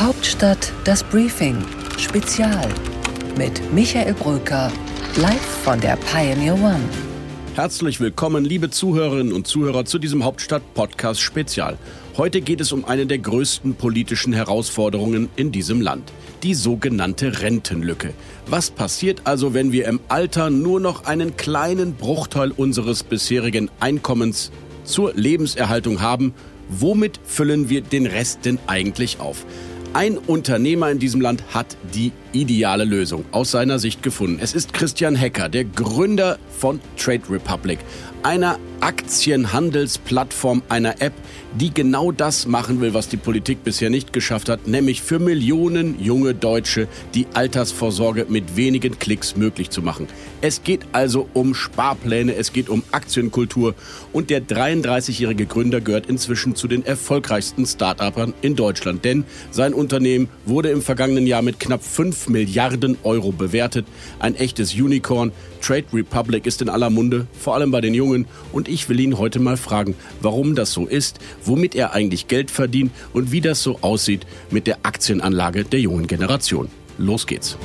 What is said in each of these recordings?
Hauptstadt das Briefing Spezial mit Michael Bröker live von der Pioneer One. Herzlich willkommen, liebe Zuhörerinnen und Zuhörer, zu diesem Hauptstadt-Podcast Spezial. Heute geht es um eine der größten politischen Herausforderungen in diesem Land, die sogenannte Rentenlücke. Was passiert also, wenn wir im Alter nur noch einen kleinen Bruchteil unseres bisherigen Einkommens zur Lebenserhaltung haben? Womit füllen wir den Rest denn eigentlich auf? Ein Unternehmer in diesem Land hat die ideale Lösung aus seiner Sicht gefunden. Es ist Christian Hecker, der Gründer von Trade Republic, einer Aktienhandelsplattform, einer App, die genau das machen will, was die Politik bisher nicht geschafft hat, nämlich für Millionen junge Deutsche die Altersvorsorge mit wenigen Klicks möglich zu machen. Es geht also um Sparpläne, es geht um Aktienkultur und der 33-jährige Gründer gehört inzwischen zu den erfolgreichsten Start-upern in Deutschland, denn sein Unternehmen wurde im vergangenen Jahr mit knapp 5 Milliarden Euro bewertet. Ein echtes Unicorn. Trade Republic ist in aller Munde, vor allem bei den Jungen und ich will ihn heute mal fragen, warum das so ist, womit er eigentlich Geld verdient und wie das so aussieht mit der Aktienanlage der jungen Generation. Los geht's.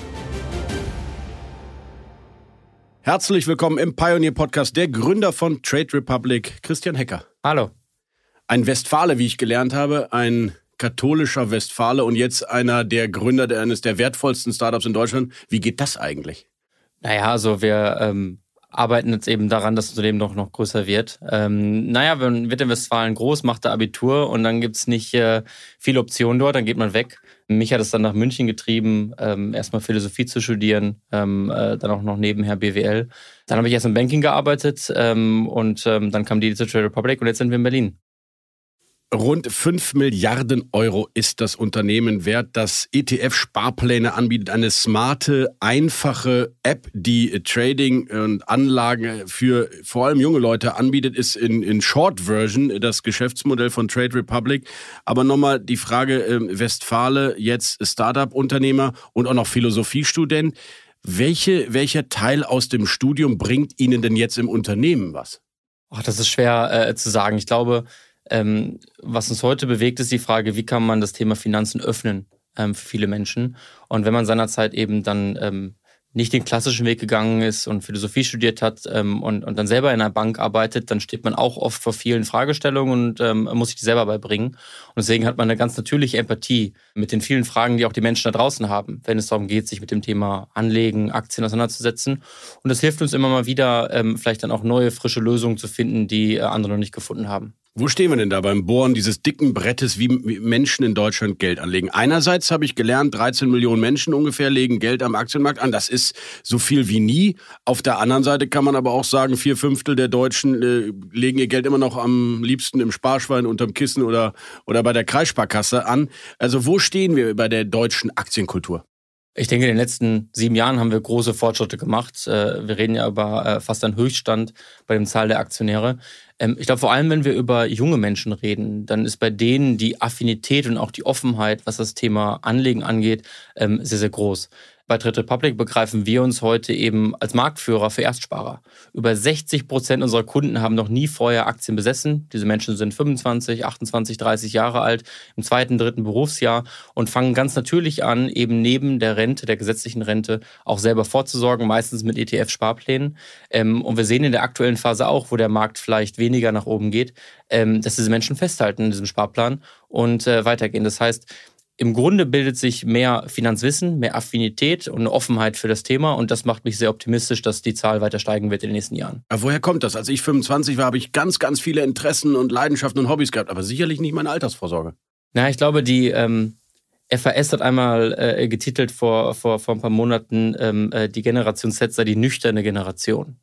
Herzlich willkommen im Pioneer Podcast, der Gründer von Trade Republic, Christian Hecker. Hallo. Ein Westfale, wie ich gelernt habe, ein katholischer Westfale und jetzt einer der Gründer eines der wertvollsten Startups in Deutschland. Wie geht das eigentlich? Naja, also wir ähm, arbeiten jetzt eben daran, dass das Unternehmen noch, noch größer wird. Ähm, naja, man wird in Westfalen groß, macht da Abitur und dann gibt's nicht äh, viele Optionen dort, dann geht man weg. Mich hat es dann nach München getrieben, ähm, erstmal Philosophie zu studieren, ähm, äh, dann auch noch nebenher BWL. Dann habe ich erst im Banking gearbeitet ähm, und ähm, dann kam die Trade Republic und jetzt sind wir in Berlin. Rund 5 Milliarden Euro ist das Unternehmen wert, das ETF-Sparpläne anbietet. Eine smarte, einfache App, die Trading und Anlagen für vor allem junge Leute anbietet, ist in, in Short Version das Geschäftsmodell von Trade Republic. Aber nochmal die Frage, äh, Westfale, jetzt Startup-Unternehmer und auch noch Philosophiestudent. Welche, welcher Teil aus dem Studium bringt Ihnen denn jetzt im Unternehmen was? Ach, das ist schwer äh, zu sagen. Ich glaube, ähm, was uns heute bewegt, ist die Frage, wie kann man das Thema Finanzen öffnen ähm, für viele Menschen? Und wenn man seinerzeit eben dann ähm, nicht den klassischen Weg gegangen ist und Philosophie studiert hat ähm, und, und dann selber in einer Bank arbeitet, dann steht man auch oft vor vielen Fragestellungen und ähm, muss sich die selber beibringen. Und deswegen hat man eine ganz natürliche Empathie mit den vielen Fragen, die auch die Menschen da draußen haben, wenn es darum geht, sich mit dem Thema Anlegen, Aktien auseinanderzusetzen. Und das hilft uns immer mal wieder, ähm, vielleicht dann auch neue, frische Lösungen zu finden, die äh, andere noch nicht gefunden haben. Wo stehen wir denn da beim Bohren dieses dicken Brettes, wie Menschen in Deutschland Geld anlegen? Einerseits habe ich gelernt, 13 Millionen Menschen ungefähr legen Geld am Aktienmarkt an. Das ist so viel wie nie. Auf der anderen Seite kann man aber auch sagen, vier Fünftel der Deutschen äh, legen ihr Geld immer noch am liebsten im Sparschwein, unterm Kissen oder, oder bei der Kreissparkasse an. Also wo stehen wir bei der deutschen Aktienkultur? Ich denke, in den letzten sieben Jahren haben wir große Fortschritte gemacht. Äh, wir reden ja über äh, fast einen Höchststand bei dem Zahl der Aktionäre. Ähm, ich glaube, vor allem, wenn wir über junge Menschen reden, dann ist bei denen die Affinität und auch die Offenheit, was das Thema Anlegen angeht, ähm, sehr, sehr groß. Bei Trade Republic begreifen wir uns heute eben als Marktführer für Erstsparer. Über 60 Prozent unserer Kunden haben noch nie vorher Aktien besessen. Diese Menschen sind 25, 28, 30 Jahre alt, im zweiten, dritten Berufsjahr und fangen ganz natürlich an, eben neben der Rente, der gesetzlichen Rente, auch selber vorzusorgen, meistens mit ETF-Sparplänen. Ähm, und wir sehen in der aktuellen Phase auch, wo der Markt vielleicht weniger nach oben geht, ähm, dass diese Menschen festhalten in diesem Sparplan und äh, weitergehen. Das heißt, im Grunde bildet sich mehr Finanzwissen, mehr Affinität und eine Offenheit für das Thema und das macht mich sehr optimistisch, dass die Zahl weiter steigen wird in den nächsten Jahren. Aber woher kommt das? Als ich 25 war, habe ich ganz, ganz viele Interessen und Leidenschaften und Hobbys gehabt, aber sicherlich nicht meine Altersvorsorge. Na, ich glaube, die ähm, FAS hat einmal äh, getitelt vor, vor, vor ein paar Monaten, ähm, äh, die Generation Z sei die nüchterne Generation.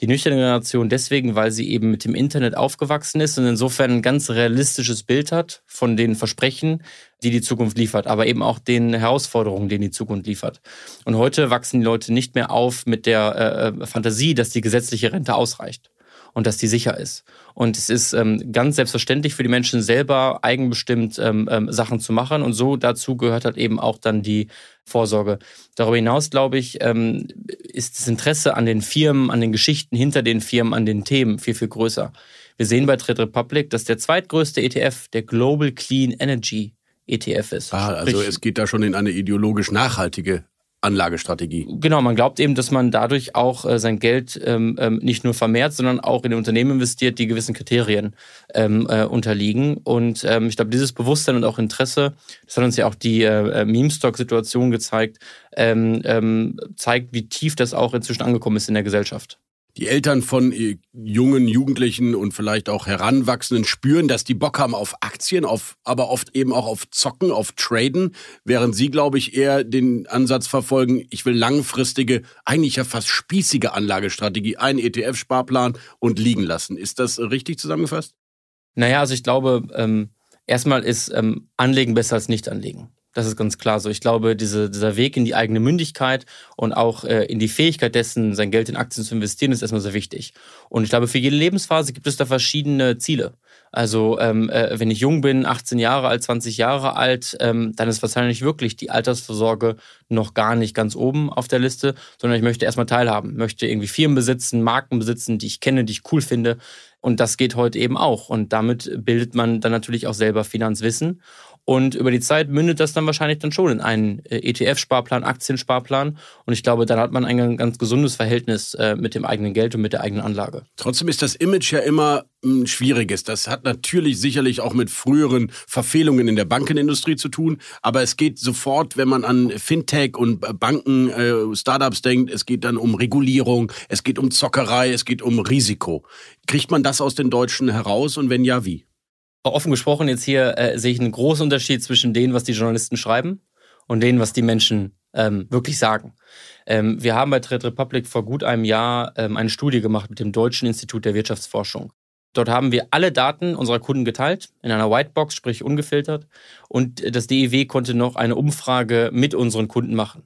Die nüchterne Generation deswegen, weil sie eben mit dem Internet aufgewachsen ist und insofern ein ganz realistisches Bild hat von den Versprechen, die die Zukunft liefert, aber eben auch den Herausforderungen, die die Zukunft liefert. Und heute wachsen die Leute nicht mehr auf mit der äh, Fantasie, dass die gesetzliche Rente ausreicht und dass die sicher ist. Und es ist ähm, ganz selbstverständlich für die Menschen selber eigenbestimmt ähm, ähm, Sachen zu machen. Und so dazu gehört halt eben auch dann die Vorsorge. Darüber hinaus, glaube ich, ähm, ist das Interesse an den Firmen, an den Geschichten hinter den Firmen, an den Themen viel, viel größer. Wir sehen bei Trade Republic, dass der zweitgrößte ETF, der Global Clean Energy ETF ist. Ah, also Sprich, es geht da schon in eine ideologisch nachhaltige Anlagestrategie. Genau, man glaubt eben, dass man dadurch auch äh, sein Geld ähm, ähm, nicht nur vermehrt, sondern auch in Unternehmen investiert, die gewissen Kriterien ähm, äh, unterliegen. Und ähm, ich glaube, dieses Bewusstsein und auch Interesse, das hat uns ja auch die äh, äh Meme-Stock-Situation gezeigt, ähm, zeigt, wie tief das auch inzwischen angekommen ist in der Gesellschaft die Eltern von äh, jungen Jugendlichen und vielleicht auch Heranwachsenden spüren, dass die Bock haben auf Aktien, auf, aber oft eben auch auf Zocken, auf Traden, während sie, glaube ich, eher den Ansatz verfolgen, ich will langfristige, eigentlich ja fast spießige Anlagestrategie, einen ETF-Sparplan und liegen lassen. Ist das richtig zusammengefasst? Naja, also ich glaube, ähm, erstmal ist ähm, Anlegen besser als nicht anlegen. Das ist ganz klar so. Ich glaube, diese, dieser Weg in die eigene Mündigkeit und auch äh, in die Fähigkeit dessen, sein Geld in Aktien zu investieren, ist erstmal sehr wichtig. Und ich glaube, für jede Lebensphase gibt es da verschiedene Ziele. Also ähm, äh, wenn ich jung bin, 18 Jahre alt, 20 Jahre alt, ähm, dann ist wahrscheinlich wirklich die Altersvorsorge noch gar nicht ganz oben auf der Liste, sondern ich möchte erstmal teilhaben, möchte irgendwie Firmen besitzen, Marken besitzen, die ich kenne, die ich cool finde. Und das geht heute eben auch. Und damit bildet man dann natürlich auch selber Finanzwissen. Und über die Zeit mündet das dann wahrscheinlich dann schon in einen äh, ETF-Sparplan, Aktiensparplan. Und ich glaube, dann hat man ein ganz gesundes Verhältnis äh, mit dem eigenen Geld und mit der eigenen Anlage. Trotzdem ist das Image ja immer ein schwieriges. Das hat natürlich sicherlich auch mit früheren Verfehlungen in der Bankenindustrie zu tun. Aber es geht sofort, wenn man an Fintech und Banken, äh, Startups denkt, es geht dann um Regulierung, es geht um Zockerei, es geht um Risiko. Kriegt man das aus den Deutschen heraus und wenn ja, wie? Offen gesprochen, jetzt hier äh, sehe ich einen großen Unterschied zwischen dem, was die Journalisten schreiben und dem, was die Menschen ähm, wirklich sagen. Ähm, wir haben bei Trade Republic vor gut einem Jahr ähm, eine Studie gemacht mit dem Deutschen Institut der Wirtschaftsforschung. Dort haben wir alle Daten unserer Kunden geteilt, in einer Whitebox, sprich ungefiltert. Und das DEW konnte noch eine Umfrage mit unseren Kunden machen.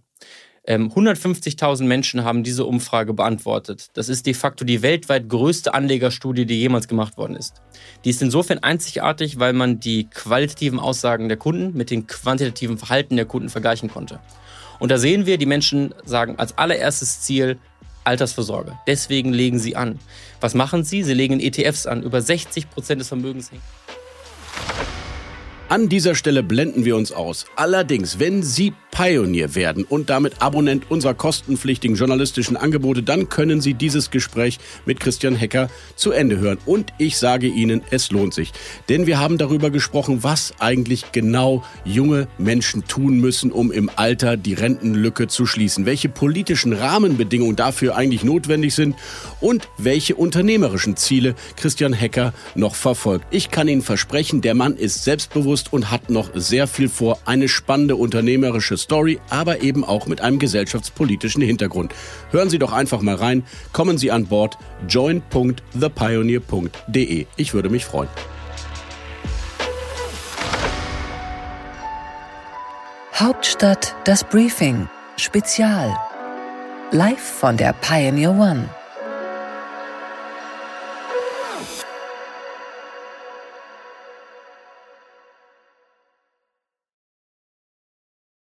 150.000 ähm, Menschen haben diese Umfrage beantwortet. Das ist de facto die weltweit größte Anlegerstudie, die jemals gemacht worden ist. Die ist insofern einzigartig, weil man die qualitativen Aussagen der Kunden mit dem quantitativen Verhalten der Kunden vergleichen konnte. Und da sehen wir, die Menschen sagen als allererstes Ziel Altersvorsorge. Deswegen legen sie an. Was machen sie? Sie legen ETFs an. Über 60 Prozent des Vermögens hängen. An dieser Stelle blenden wir uns aus. Allerdings, wenn Sie Pioneer werden und damit Abonnent unserer kostenpflichtigen journalistischen Angebote, dann können Sie dieses Gespräch mit Christian Hecker zu Ende hören. Und ich sage Ihnen, es lohnt sich. Denn wir haben darüber gesprochen, was eigentlich genau junge Menschen tun müssen, um im Alter die Rentenlücke zu schließen. Welche politischen Rahmenbedingungen dafür eigentlich notwendig sind und welche unternehmerischen Ziele Christian Hecker noch verfolgt. Ich kann Ihnen versprechen, der Mann ist selbstbewusst und hat noch sehr viel vor. Eine spannende unternehmerische Story, aber eben auch mit einem gesellschaftspolitischen Hintergrund. Hören Sie doch einfach mal rein. Kommen Sie an Bord join.thepioneer.de. Ich würde mich freuen. Hauptstadt das Briefing Spezial. Live von der Pioneer One.